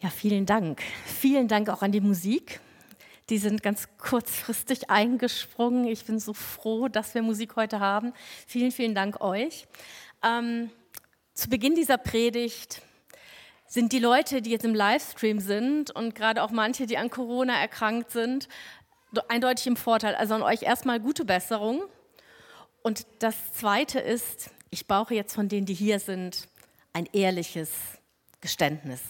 Ja, vielen Dank. Vielen Dank auch an die Musik. Die sind ganz kurzfristig eingesprungen. Ich bin so froh, dass wir Musik heute haben. Vielen, vielen Dank euch. Ähm, zu Beginn dieser Predigt sind die Leute, die jetzt im Livestream sind und gerade auch manche, die an Corona erkrankt sind, eindeutig im Vorteil. Also an euch erstmal gute Besserung. Und das Zweite ist, ich brauche jetzt von denen, die hier sind, ein ehrliches Geständnis.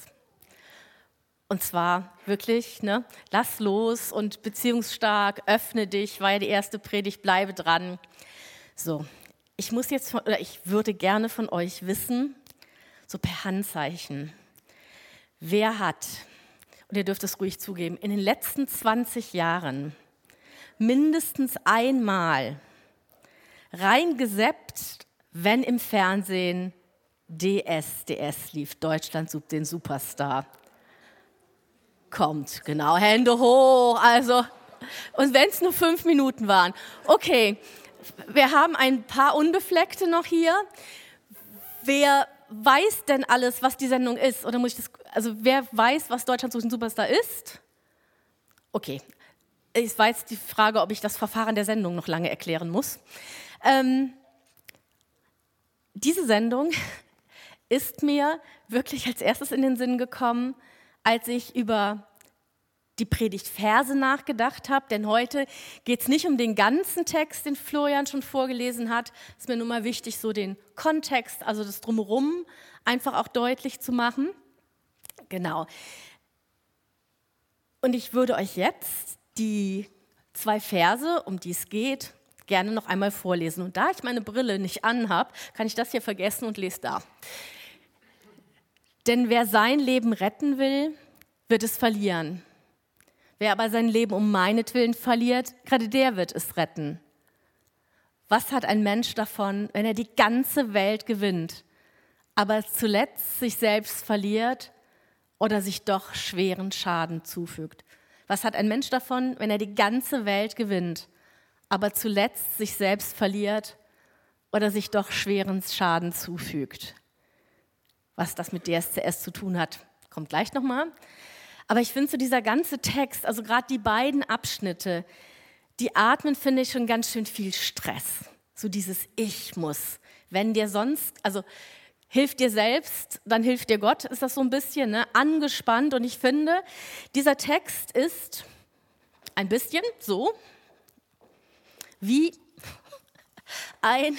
Und zwar wirklich, ne, lass los und beziehungsstark, öffne dich, war ja die erste Predigt, bleibe dran. So, ich muss jetzt, von, oder ich würde gerne von euch wissen, so per Handzeichen, wer hat, und ihr dürft es ruhig zugeben, in den letzten 20 Jahren mindestens einmal reingeseppt, wenn im Fernsehen DS, DS lief, Deutschland sucht den Superstar kommt. Genau, Hände hoch. Also, und wenn es nur fünf Minuten waren. Okay, wir haben ein paar Unbefleckte noch hier. Wer weiß denn alles, was die Sendung ist? Oder muss ich das, also wer weiß, was Deutschland sucht ein Superstar ist? Okay, war jetzt die Frage, ob ich das Verfahren der Sendung noch lange erklären muss. Ähm, diese Sendung ist mir wirklich als erstes in den Sinn gekommen, als ich über die Predigtverse nachgedacht habe, denn heute geht es nicht um den ganzen Text, den Florian schon vorgelesen hat. Es ist mir nur mal wichtig, so den Kontext, also das Drumherum, einfach auch deutlich zu machen. Genau. Und ich würde euch jetzt die zwei Verse, um die es geht, gerne noch einmal vorlesen. Und da ich meine Brille nicht anhab, kann ich das hier vergessen und lese da. Denn wer sein Leben retten will, wird es verlieren. Wer aber sein Leben um meinetwillen verliert, gerade der wird es retten. Was hat ein Mensch davon, wenn er die ganze Welt gewinnt, aber zuletzt sich selbst verliert oder sich doch schweren Schaden zufügt? Was hat ein Mensch davon, wenn er die ganze Welt gewinnt, aber zuletzt sich selbst verliert oder sich doch schweren Schaden zufügt? Was das mit DSCS zu tun hat, kommt gleich nochmal. Aber ich finde so dieser ganze Text, also gerade die beiden Abschnitte, die atmen, finde ich, schon ganz schön viel Stress. So dieses Ich muss. Wenn dir sonst, also hilft dir selbst, dann hilft dir Gott, ist das so ein bisschen ne? angespannt. Und ich finde, dieser Text ist ein bisschen so wie ein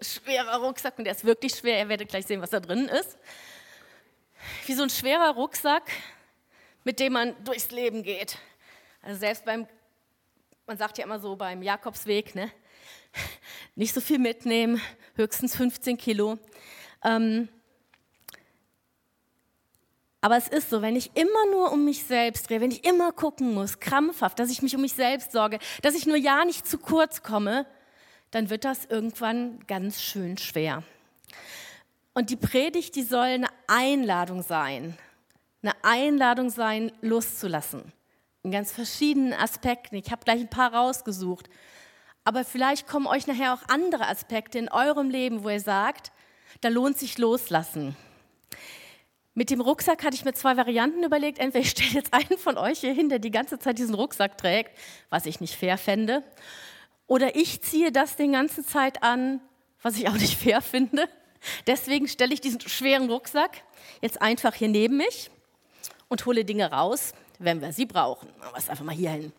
schwerer Rucksack und der ist wirklich schwer. Ihr werdet gleich sehen, was da drin ist. Wie so ein schwerer Rucksack, mit dem man durchs Leben geht. Also selbst beim, man sagt ja immer so beim Jakobsweg, ne? nicht so viel mitnehmen, höchstens 15 Kilo. Ähm, aber es ist so, wenn ich immer nur um mich selbst drehe, wenn ich immer gucken muss, krampfhaft, dass ich mich um mich selbst sorge, dass ich nur ja nicht zu kurz komme, dann wird das irgendwann ganz schön schwer. Und die Predigt, die soll eine Einladung sein, eine Einladung sein, loszulassen. In ganz verschiedenen Aspekten. Ich habe gleich ein paar rausgesucht. Aber vielleicht kommen euch nachher auch andere Aspekte in eurem Leben, wo ihr sagt, da lohnt sich loslassen. Mit dem Rucksack hatte ich mir zwei Varianten überlegt. Entweder ich stelle jetzt einen von euch hier hin, der die ganze Zeit diesen Rucksack trägt, was ich nicht fair fände. Oder ich ziehe das den ganzen Zeit an, was ich auch nicht fair finde. Deswegen stelle ich diesen schweren Rucksack jetzt einfach hier neben mich und hole Dinge raus, wenn wir sie brauchen. Aber es einfach mal hier hin.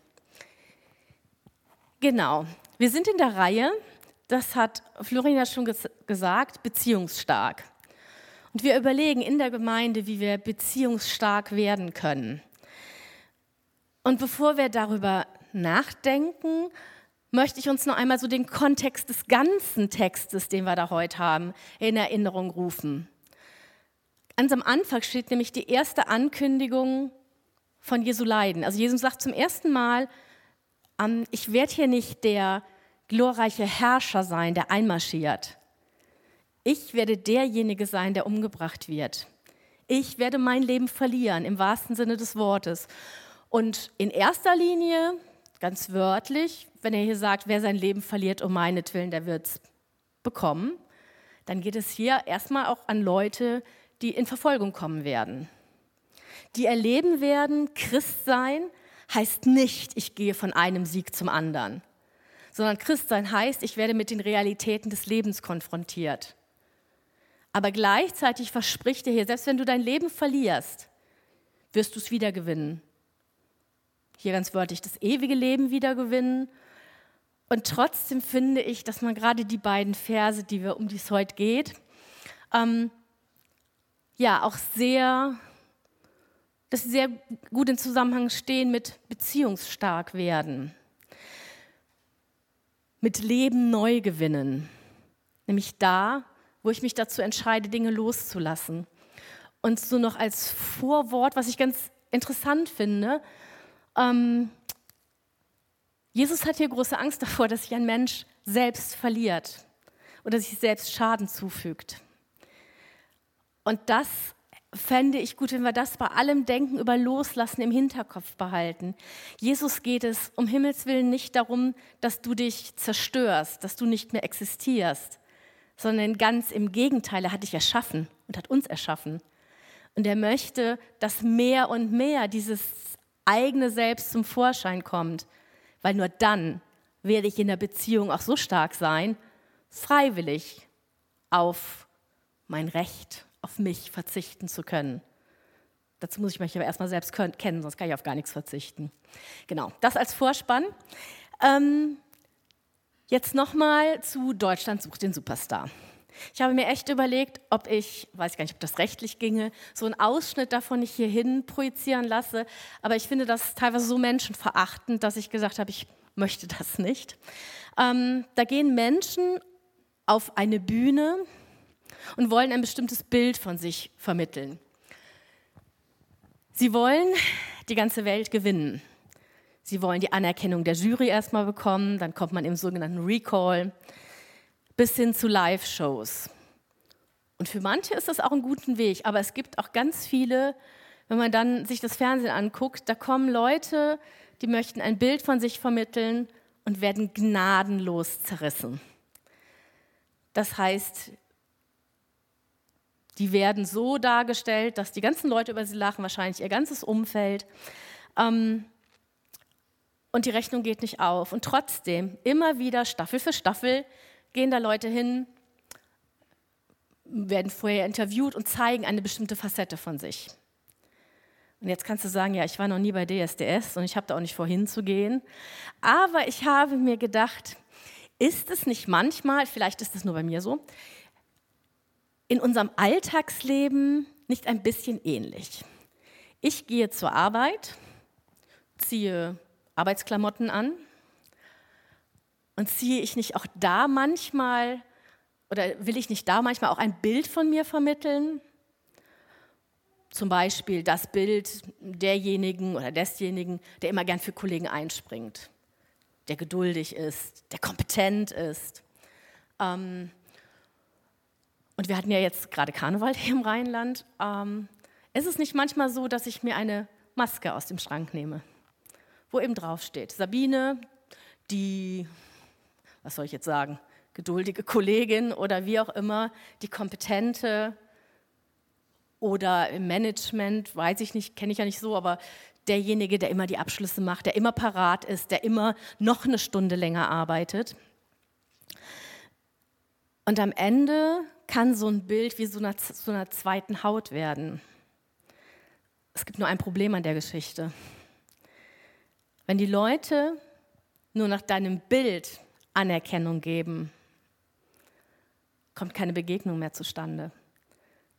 Genau. Wir sind in der Reihe, das hat Florian ja schon ges gesagt, beziehungsstark. Und wir überlegen in der Gemeinde, wie wir beziehungsstark werden können. Und bevor wir darüber nachdenken, möchte ich uns noch einmal so den Kontext des ganzen Textes, den wir da heute haben, in Erinnerung rufen. Ganz am Anfang steht nämlich die erste Ankündigung von Jesu Leiden. Also Jesus sagt zum ersten Mal, ähm, ich werde hier nicht der glorreiche Herrscher sein, der einmarschiert. Ich werde derjenige sein, der umgebracht wird. Ich werde mein Leben verlieren, im wahrsten Sinne des Wortes. Und in erster Linie ganz wörtlich, wenn er hier sagt, wer sein Leben verliert um meinetwillen, der wird es bekommen, dann geht es hier erstmal auch an Leute, die in Verfolgung kommen werden. die erleben werden, Christ sein heißt nicht, ich gehe von einem Sieg zum anderen, sondern Christ sein heißt, ich werde mit den Realitäten des Lebens konfrontiert. Aber gleichzeitig verspricht er hier, selbst wenn du dein Leben verlierst, wirst du es wiedergewinnen. Hier ganz wörtlich das ewige Leben wiedergewinnen. Und trotzdem finde ich, dass man gerade die beiden Verse, die wir, um die es heute geht, ähm, ja auch sehr, dass sie sehr gut in Zusammenhang stehen mit beziehungsstark werden, mit Leben neu gewinnen, nämlich da, wo ich mich dazu entscheide, Dinge loszulassen. Und so noch als Vorwort, was ich ganz interessant finde, ähm, Jesus hat hier große Angst davor, dass sich ein Mensch selbst verliert oder sich selbst Schaden zufügt. Und das fände ich gut, wenn wir das bei allem Denken über Loslassen im Hinterkopf behalten. Jesus geht es um Himmels Willen nicht darum, dass du dich zerstörst, dass du nicht mehr existierst, sondern ganz im Gegenteil, er hat dich erschaffen und hat uns erschaffen. Und er möchte, dass mehr und mehr dieses eigene Selbst zum Vorschein kommt, weil nur dann werde ich in der Beziehung auch so stark sein, freiwillig auf mein Recht, auf mich verzichten zu können. Dazu muss ich mich aber erstmal selbst kennen, sonst kann ich auf gar nichts verzichten. Genau, das als Vorspann. Ähm, jetzt nochmal zu Deutschland sucht den Superstar. Ich habe mir echt überlegt, ob ich, weiß gar nicht, ob das rechtlich ginge, so einen Ausschnitt davon nicht hierhin projizieren lasse. Aber ich finde das teilweise so menschenverachtend, dass ich gesagt habe, ich möchte das nicht. Ähm, da gehen Menschen auf eine Bühne, und wollen ein bestimmtes Bild von sich vermitteln. Sie wollen die ganze Welt gewinnen. Sie wollen die Anerkennung der Jury erstmal bekommen, dann kommt man im sogenannten Recall, bis hin zu Live-Shows. Und für manche ist das auch ein guter Weg, aber es gibt auch ganz viele, wenn man dann sich das Fernsehen anguckt, da kommen Leute, die möchten ein Bild von sich vermitteln und werden gnadenlos zerrissen. Das heißt, die werden so dargestellt, dass die ganzen Leute über sie lachen, wahrscheinlich ihr ganzes Umfeld. Ähm, und die Rechnung geht nicht auf. Und trotzdem, immer wieder, Staffel für Staffel, gehen da Leute hin, werden vorher interviewt und zeigen eine bestimmte Facette von sich. Und jetzt kannst du sagen, ja, ich war noch nie bei DSDS und ich habe da auch nicht vorhin zu gehen. Aber ich habe mir gedacht, ist es nicht manchmal, vielleicht ist es nur bei mir so, in unserem Alltagsleben nicht ein bisschen ähnlich? Ich gehe zur Arbeit, ziehe Arbeitsklamotten an und ziehe ich nicht auch da manchmal oder will ich nicht da manchmal auch ein Bild von mir vermitteln? Zum Beispiel das Bild derjenigen oder desjenigen, der immer gern für Kollegen einspringt, der geduldig ist, der kompetent ist. Ähm, und wir hatten ja jetzt gerade Karneval hier im Rheinland, ähm, ist es nicht manchmal so, dass ich mir eine Maske aus dem Schrank nehme, wo eben draufsteht, Sabine, die, was soll ich jetzt sagen, geduldige Kollegin oder wie auch immer, die kompetente oder im Management, weiß ich nicht, kenne ich ja nicht so, aber derjenige, der immer die Abschlüsse macht, der immer parat ist, der immer noch eine Stunde länger arbeitet. Und am Ende kann so ein Bild wie so einer, so einer zweiten Haut werden. Es gibt nur ein Problem an der Geschichte. Wenn die Leute nur nach deinem Bild Anerkennung geben, kommt keine Begegnung mehr zustande.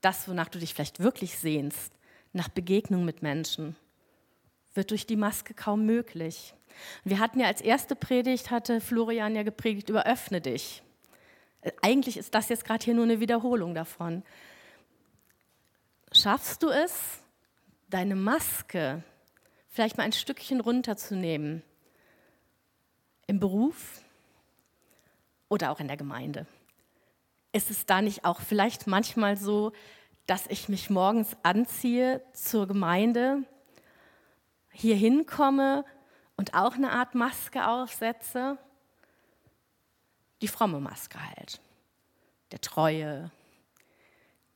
Das, wonach du dich vielleicht wirklich sehnst, nach Begegnung mit Menschen, wird durch die Maske kaum möglich. Wir hatten ja als erste Predigt, hatte Florian ja gepredigt über öffne dich. Eigentlich ist das jetzt gerade hier nur eine Wiederholung davon. Schaffst du es, deine Maske vielleicht mal ein Stückchen runterzunehmen? Im Beruf oder auch in der Gemeinde? Ist es da nicht auch vielleicht manchmal so, dass ich mich morgens anziehe zur Gemeinde, hier hinkomme und auch eine Art Maske aufsetze? die fromme Maske halt. Der Treue,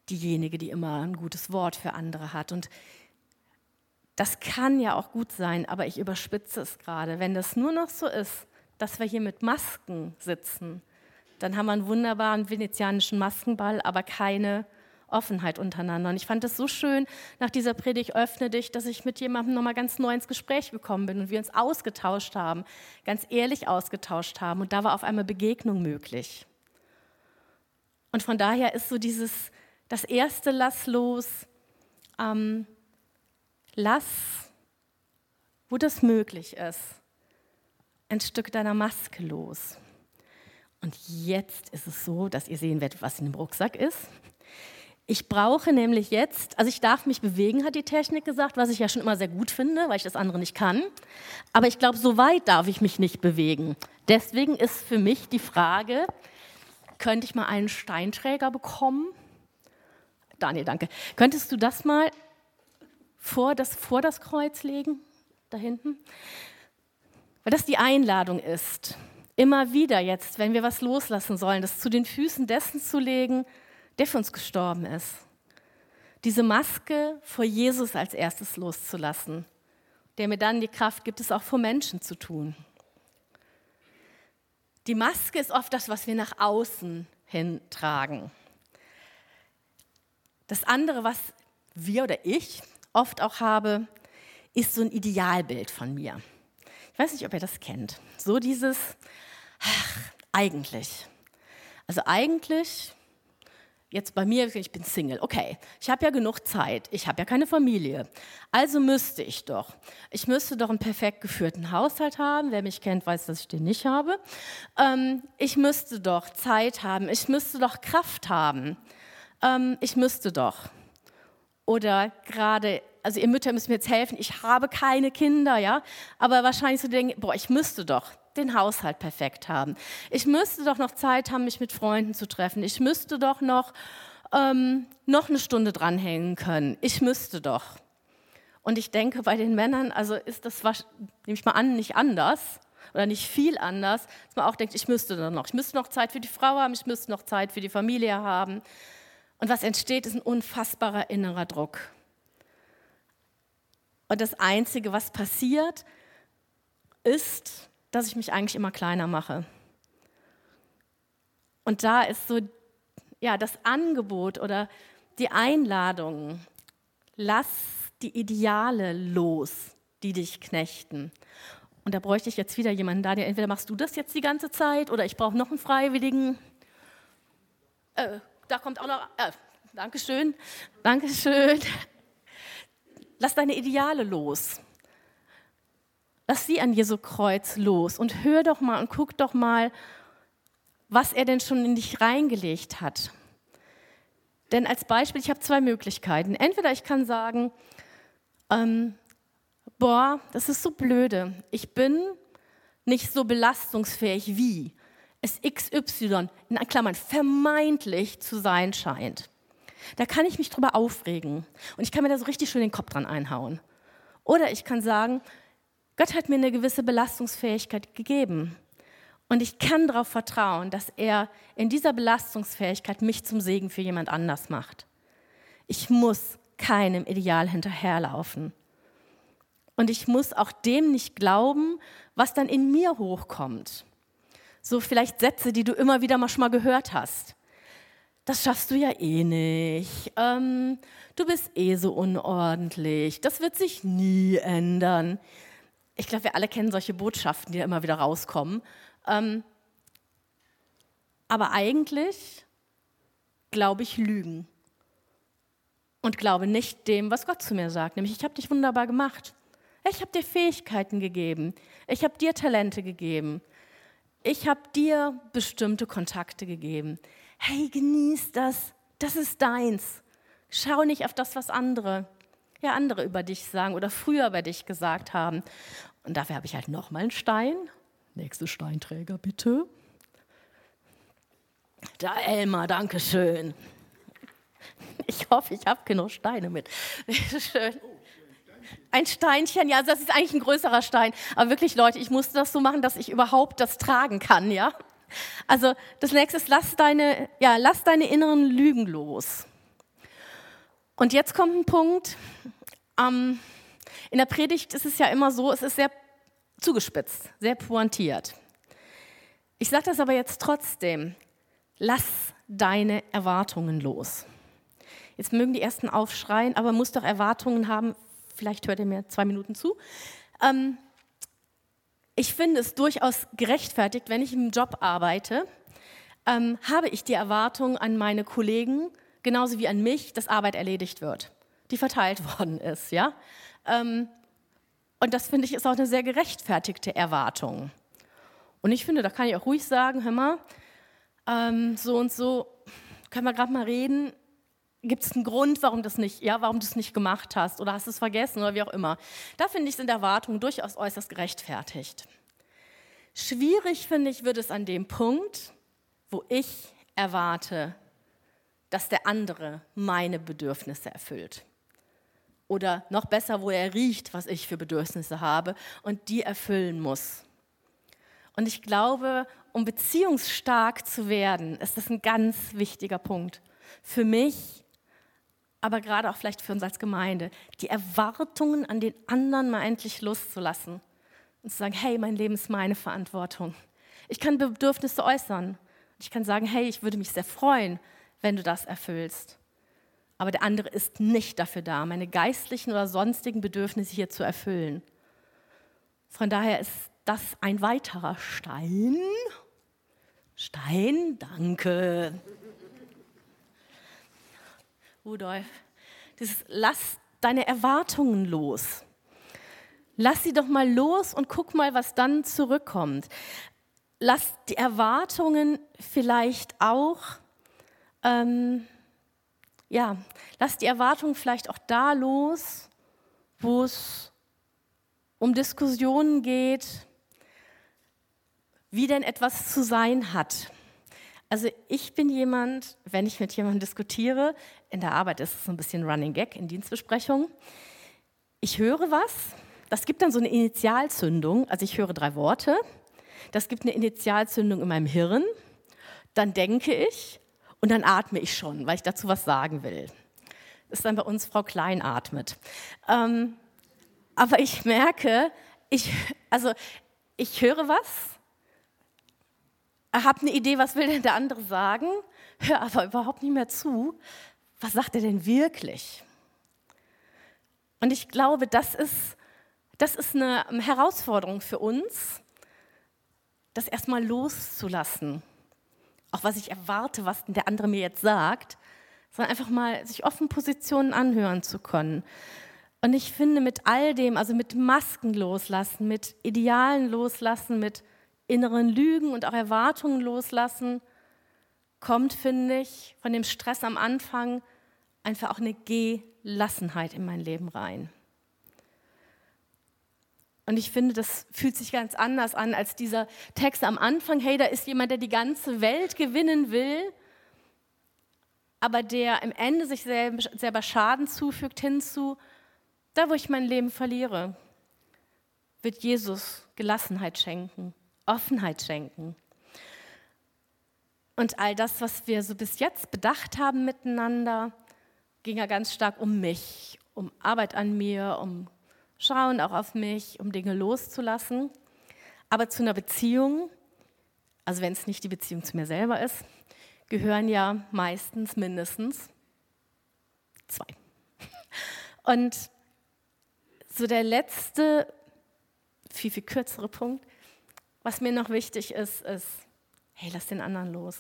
diejenige, die immer ein gutes Wort für andere hat. Und Das kann ja auch gut sein, aber ich überspitze es gerade. Wenn das nur noch so ist, dass wir hier mit Masken sitzen, dann haben wir einen wunderbaren venezianischen Maskenball, aber keine Offenheit untereinander. Und ich fand es so schön, nach dieser Predigt öffne dich, dass ich mit jemandem nochmal ganz neu ins Gespräch gekommen bin und wir uns ausgetauscht haben, ganz ehrlich ausgetauscht haben. Und da war auf einmal Begegnung möglich. Und von daher ist so dieses, das erste Lass los, ähm, lass, wo das möglich ist, ein Stück deiner Maske los. Und jetzt ist es so, dass ihr sehen werdet, was in dem Rucksack ist. Ich brauche nämlich jetzt, also ich darf mich bewegen, hat die Technik gesagt, was ich ja schon immer sehr gut finde, weil ich das andere nicht kann. Aber ich glaube, so weit darf ich mich nicht bewegen. Deswegen ist für mich die Frage, könnte ich mal einen Steinträger bekommen? Daniel, danke. Könntest du das mal vor das, vor das Kreuz legen? Da hinten? Weil das die Einladung ist, immer wieder jetzt, wenn wir was loslassen sollen, das zu den Füßen dessen zu legen, der für uns gestorben ist. Diese Maske vor Jesus als erstes loszulassen, der mir dann die Kraft gibt, es auch vor Menschen zu tun. Die Maske ist oft das, was wir nach außen hin tragen. Das andere, was wir oder ich oft auch habe, ist so ein Idealbild von mir. Ich weiß nicht, ob ihr das kennt. So dieses, ach, eigentlich. Also eigentlich Jetzt bei mir, ich bin Single. Okay, ich habe ja genug Zeit. Ich habe ja keine Familie. Also müsste ich doch. Ich müsste doch einen perfekt geführten Haushalt haben. Wer mich kennt, weiß, dass ich den nicht habe. Ähm, ich müsste doch Zeit haben. Ich müsste doch Kraft haben. Ähm, ich müsste doch. Oder gerade, also ihr Mütter müsst mir jetzt helfen. Ich habe keine Kinder, ja. Aber wahrscheinlich so denken, boah, ich müsste doch den Haushalt perfekt haben. Ich müsste doch noch Zeit haben, mich mit Freunden zu treffen. Ich müsste doch noch, ähm, noch eine Stunde dranhängen können. Ich müsste doch. Und ich denke, bei den Männern, also ist das, nehme ich mal an, nicht anders oder nicht viel anders, dass man auch denkt, ich müsste dann noch. Ich müsste noch Zeit für die Frau haben, ich müsste noch Zeit für die Familie haben. Und was entsteht, ist ein unfassbarer innerer Druck. Und das Einzige, was passiert, ist, dass ich mich eigentlich immer kleiner mache. Und da ist so ja, das Angebot oder die Einladung, lass die Ideale los, die dich knechten. Und da bräuchte ich jetzt wieder jemanden, Daniel, entweder machst du das jetzt die ganze Zeit oder ich brauche noch einen Freiwilligen. Äh, da kommt auch noch, äh, Dankeschön, Dankeschön. Lass deine Ideale los. Lass sie an Jesu Kreuz los und hör doch mal und guck doch mal, was er denn schon in dich reingelegt hat. Denn als Beispiel, ich habe zwei Möglichkeiten. Entweder ich kann sagen, ähm, boah, das ist so blöde. Ich bin nicht so belastungsfähig wie es XY in Klammern vermeintlich zu sein scheint. Da kann ich mich drüber aufregen und ich kann mir da so richtig schön den Kopf dran einhauen. Oder ich kann sagen, Gott hat mir eine gewisse Belastungsfähigkeit gegeben. Und ich kann darauf vertrauen, dass er in dieser Belastungsfähigkeit mich zum Segen für jemand anders macht. Ich muss keinem Ideal hinterherlaufen. Und ich muss auch dem nicht glauben, was dann in mir hochkommt. So vielleicht Sätze, die du immer wieder mal schon mal gehört hast. Das schaffst du ja eh nicht. Ähm, du bist eh so unordentlich. Das wird sich nie ändern ich glaube, wir alle kennen solche Botschaften, die da immer wieder rauskommen. Ähm, aber eigentlich glaube ich Lügen und glaube nicht dem, was Gott zu mir sagt, nämlich ich habe dich wunderbar gemacht. Ich habe dir Fähigkeiten gegeben. Ich habe dir Talente gegeben. Ich habe dir bestimmte Kontakte gegeben. Hey, genieß das. Das ist deins. Schau nicht auf das, was andere ja andere über dich sagen oder früher über dich gesagt haben. Und dafür habe ich halt nochmal einen Stein. Nächste Steinträger, bitte. Da, Elmar, danke schön. Ich hoffe, ich habe genug Steine mit. Schön. Ein Steinchen, ja, das ist eigentlich ein größerer Stein. Aber wirklich, Leute, ich musste das so machen, dass ich überhaupt das tragen kann, ja. Also das nächste ist, lass deine, ja, lass deine inneren Lügen los. Und jetzt kommt ein Punkt, ähm, In der Predigt ist es ja immer so, es ist sehr zugespitzt, sehr pointiert. Ich sage das aber jetzt trotzdem, lass deine Erwartungen los. Jetzt mögen die Ersten aufschreien, aber muss doch Erwartungen haben. Vielleicht hört ihr mir zwei Minuten zu. Ähm, ich finde es durchaus gerechtfertigt, wenn ich im Job arbeite, ähm, habe ich die Erwartung an meine Kollegen, genauso wie an mich, dass Arbeit erledigt wird, die verteilt worden ist. Ja? Ähm, und das finde ich ist auch eine sehr gerechtfertigte Erwartung. Und ich finde, da kann ich auch ruhig sagen, hör mal, ähm, so und so, können wir gerade mal reden, gibt es einen Grund, warum, das nicht, ja, warum du es nicht gemacht hast oder hast es vergessen oder wie auch immer. Da finde ich, sind Erwartungen durchaus äußerst gerechtfertigt. Schwierig finde ich, wird es an dem Punkt, wo ich erwarte, dass der andere meine Bedürfnisse erfüllt. Oder noch besser, wo er riecht, was ich für Bedürfnisse habe und die erfüllen muss. Und ich glaube, um beziehungsstark zu werden, ist das ein ganz wichtiger Punkt. Für mich, aber gerade auch vielleicht für uns als Gemeinde, die Erwartungen an den anderen mal endlich loszulassen und zu sagen, hey, mein Leben ist meine Verantwortung. Ich kann Bedürfnisse äußern. Ich kann sagen, hey, ich würde mich sehr freuen, wenn du das erfüllst. Aber der andere ist nicht dafür da, meine geistlichen oder sonstigen Bedürfnisse hier zu erfüllen. Von daher ist das ein weiterer Stein. Stein, danke. Rudolf, dieses, lass deine Erwartungen los. Lass sie doch mal los und guck mal, was dann zurückkommt. Lass die Erwartungen vielleicht auch, ähm, ja, lass die Erwartungen vielleicht auch da los, wo es um Diskussionen geht, wie denn etwas zu sein hat. Also ich bin jemand, wenn ich mit jemandem diskutiere, in der Arbeit ist es so ein bisschen Running Gag in Dienstbesprechungen, ich höre was, das gibt dann so eine Initialzündung, also ich höre drei Worte, das gibt eine Initialzündung in meinem Hirn, dann denke ich und dann atme ich schon, weil ich dazu was sagen will. Das ist dann bei uns Frau Klein atmet. Ähm, aber ich merke, ich, also ich höre was, habe eine Idee, was will denn der andere sagen, höre aber überhaupt nicht mehr zu. Was sagt er denn wirklich? Und ich glaube, das ist, das ist eine Herausforderung für uns, das erstmal loszulassen. Auch was ich erwarte, was der andere mir jetzt sagt, sondern einfach mal sich offen Positionen anhören zu können. Und ich finde, mit all dem, also mit Masken loslassen, mit Idealen loslassen, mit inneren Lügen und auch Erwartungen loslassen, kommt, finde ich, von dem Stress am Anfang einfach auch eine Gelassenheit in mein Leben rein. Und ich finde, das fühlt sich ganz anders an als dieser Text am Anfang. Hey, da ist jemand, der die ganze Welt gewinnen will, aber der im Ende sich selber Schaden zufügt, hinzu, da wo ich mein Leben verliere, wird Jesus Gelassenheit schenken. Offenheit schenken. Und all das, was wir so bis jetzt bedacht haben miteinander, ging ja ganz stark um mich, um Arbeit an mir, um Schauen auch auf mich, um Dinge loszulassen. Aber zu einer Beziehung, also wenn es nicht die Beziehung zu mir selber ist, gehören ja meistens mindestens zwei. Und so der letzte, viel, viel kürzere Punkt was mir noch wichtig ist, ist, hey, lass den anderen los.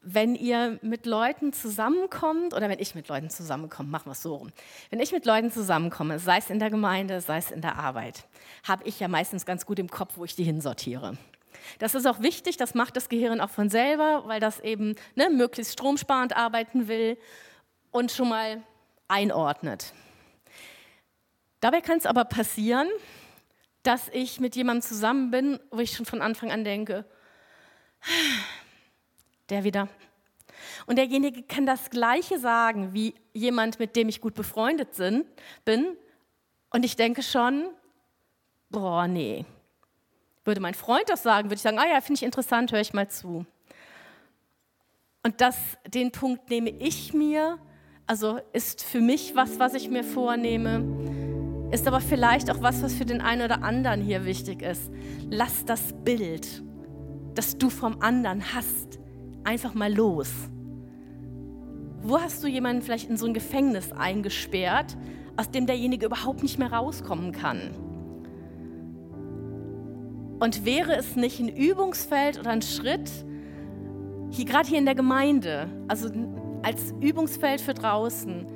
Wenn ihr mit Leuten zusammenkommt, oder wenn ich mit Leuten zusammenkomme, machen wir es so rum. Wenn ich mit Leuten zusammenkomme, sei es in der Gemeinde, sei es in der Arbeit, habe ich ja meistens ganz gut im Kopf, wo ich die hinsortiere. Das ist auch wichtig, das macht das Gehirn auch von selber, weil das eben ne, möglichst stromsparend arbeiten will und schon mal einordnet. Dabei kann es aber passieren, dass ich mit jemandem zusammen bin, wo ich schon von Anfang an denke, der wieder. Und derjenige kann das Gleiche sagen wie jemand, mit dem ich gut befreundet bin. Und ich denke schon, boah, nee. Würde mein Freund das sagen, würde ich sagen, ah ja, finde ich interessant, höre ich mal zu. Und das, den Punkt nehme ich mir Also ist für mich was, was ich mir vornehme, ist aber vielleicht auch was, was für den einen oder anderen hier wichtig ist. Lass das Bild, das du vom anderen hast, einfach mal los. Wo hast du jemanden vielleicht in so ein Gefängnis eingesperrt, aus dem derjenige überhaupt nicht mehr rauskommen kann? Und wäre es nicht ein Übungsfeld oder ein Schritt, hier gerade hier in der Gemeinde, also als Übungsfeld für draußen,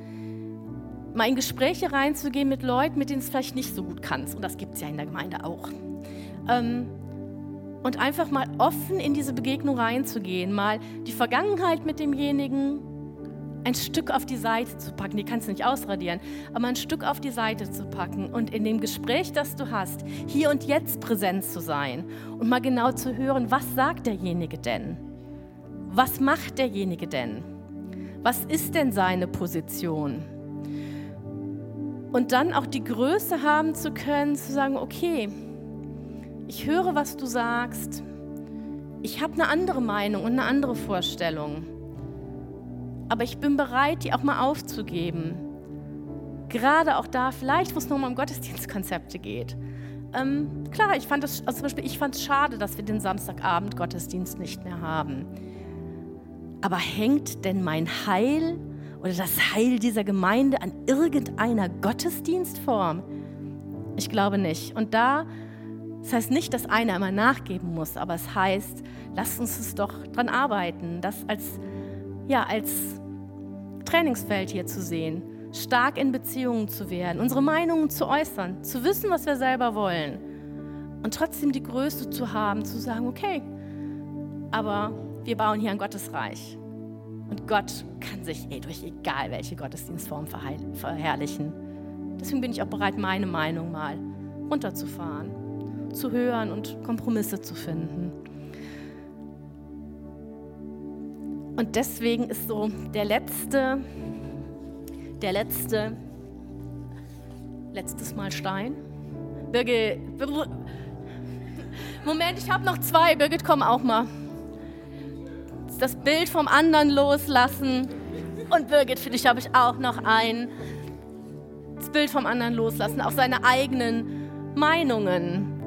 mal in Gespräche reinzugehen mit Leuten, mit denen es vielleicht nicht so gut kannst. Und das gibt es ja in der Gemeinde auch. Ähm, und einfach mal offen in diese Begegnung reinzugehen, mal die Vergangenheit mit demjenigen ein Stück auf die Seite zu packen. Die kannst du nicht ausradieren, aber ein Stück auf die Seite zu packen und in dem Gespräch, das du hast, hier und jetzt präsent zu sein und mal genau zu hören, was sagt derjenige denn? Was macht derjenige denn? Was ist denn seine Position? Und dann auch die Größe haben zu können, zu sagen, okay, ich höre, was du sagst. Ich habe eine andere Meinung und eine andere Vorstellung aber ich bin bereit, die auch mal aufzugeben. Gerade auch da, vielleicht, wo es nochmal um Gottesdienstkonzepte geht. Ähm, klar, ich fand es, also zum Beispiel, ich fand es schade, dass wir den Samstagabend Gottesdienst nicht mehr haben. Aber hängt denn mein Heil oder das Heil dieser Gemeinde an irgendeiner Gottesdienstform? Ich glaube nicht. Und da, das heißt nicht, dass einer immer nachgeben muss, aber es heißt, lasst uns es doch dran arbeiten, das als, ja, als Trainingsfeld hier zu sehen, stark in Beziehungen zu werden, unsere Meinungen zu äußern, zu wissen, was wir selber wollen und trotzdem die Größe zu haben, zu sagen, okay, aber wir bauen hier ein Gottesreich. Und Gott kann sich ey, durch egal welche Gottesdienstform verherrlichen. Deswegen bin ich auch bereit, meine Meinung mal runterzufahren, zu hören und Kompromisse zu finden. Und deswegen ist so der letzte, der letzte, letztes Mal Stein. Birgit, Moment, ich habe noch zwei. Birgit, komm auch mal. Das Bild vom anderen loslassen. Und Birgit, für dich habe ich auch noch ein. Das Bild vom anderen loslassen, auch seine eigenen Meinungen,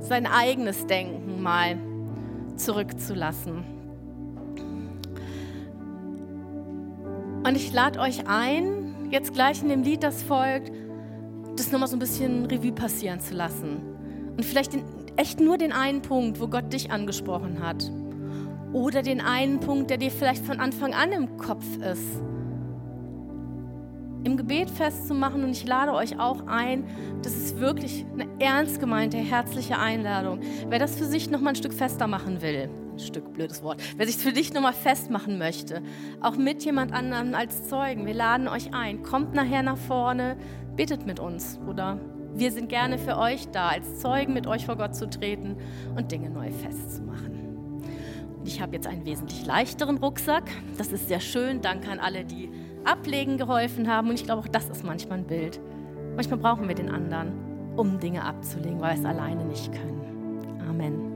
sein eigenes Denken mal zurückzulassen. Und ich lade euch ein, jetzt gleich in dem Lied, das folgt, das nochmal so ein bisschen Revue passieren zu lassen. Und vielleicht den, echt nur den einen Punkt, wo Gott dich angesprochen hat. Oder den einen Punkt, der dir vielleicht von Anfang an im Kopf ist. Im Gebet festzumachen und ich lade euch auch ein, das ist wirklich eine ernst gemeinte, herzliche Einladung. Wer das für sich nochmal ein Stück fester machen will, Stück, blödes Wort. Wer sich für dich nochmal festmachen möchte, auch mit jemand anderem als Zeugen, wir laden euch ein. Kommt nachher nach vorne, betet mit uns oder wir sind gerne für euch da, als Zeugen mit euch vor Gott zu treten und Dinge neu festzumachen. Ich habe jetzt einen wesentlich leichteren Rucksack. Das ist sehr schön. Danke an alle, die ablegen geholfen haben. Und ich glaube, auch das ist manchmal ein Bild. Manchmal brauchen wir den anderen, um Dinge abzulegen, weil wir es alleine nicht können. Amen.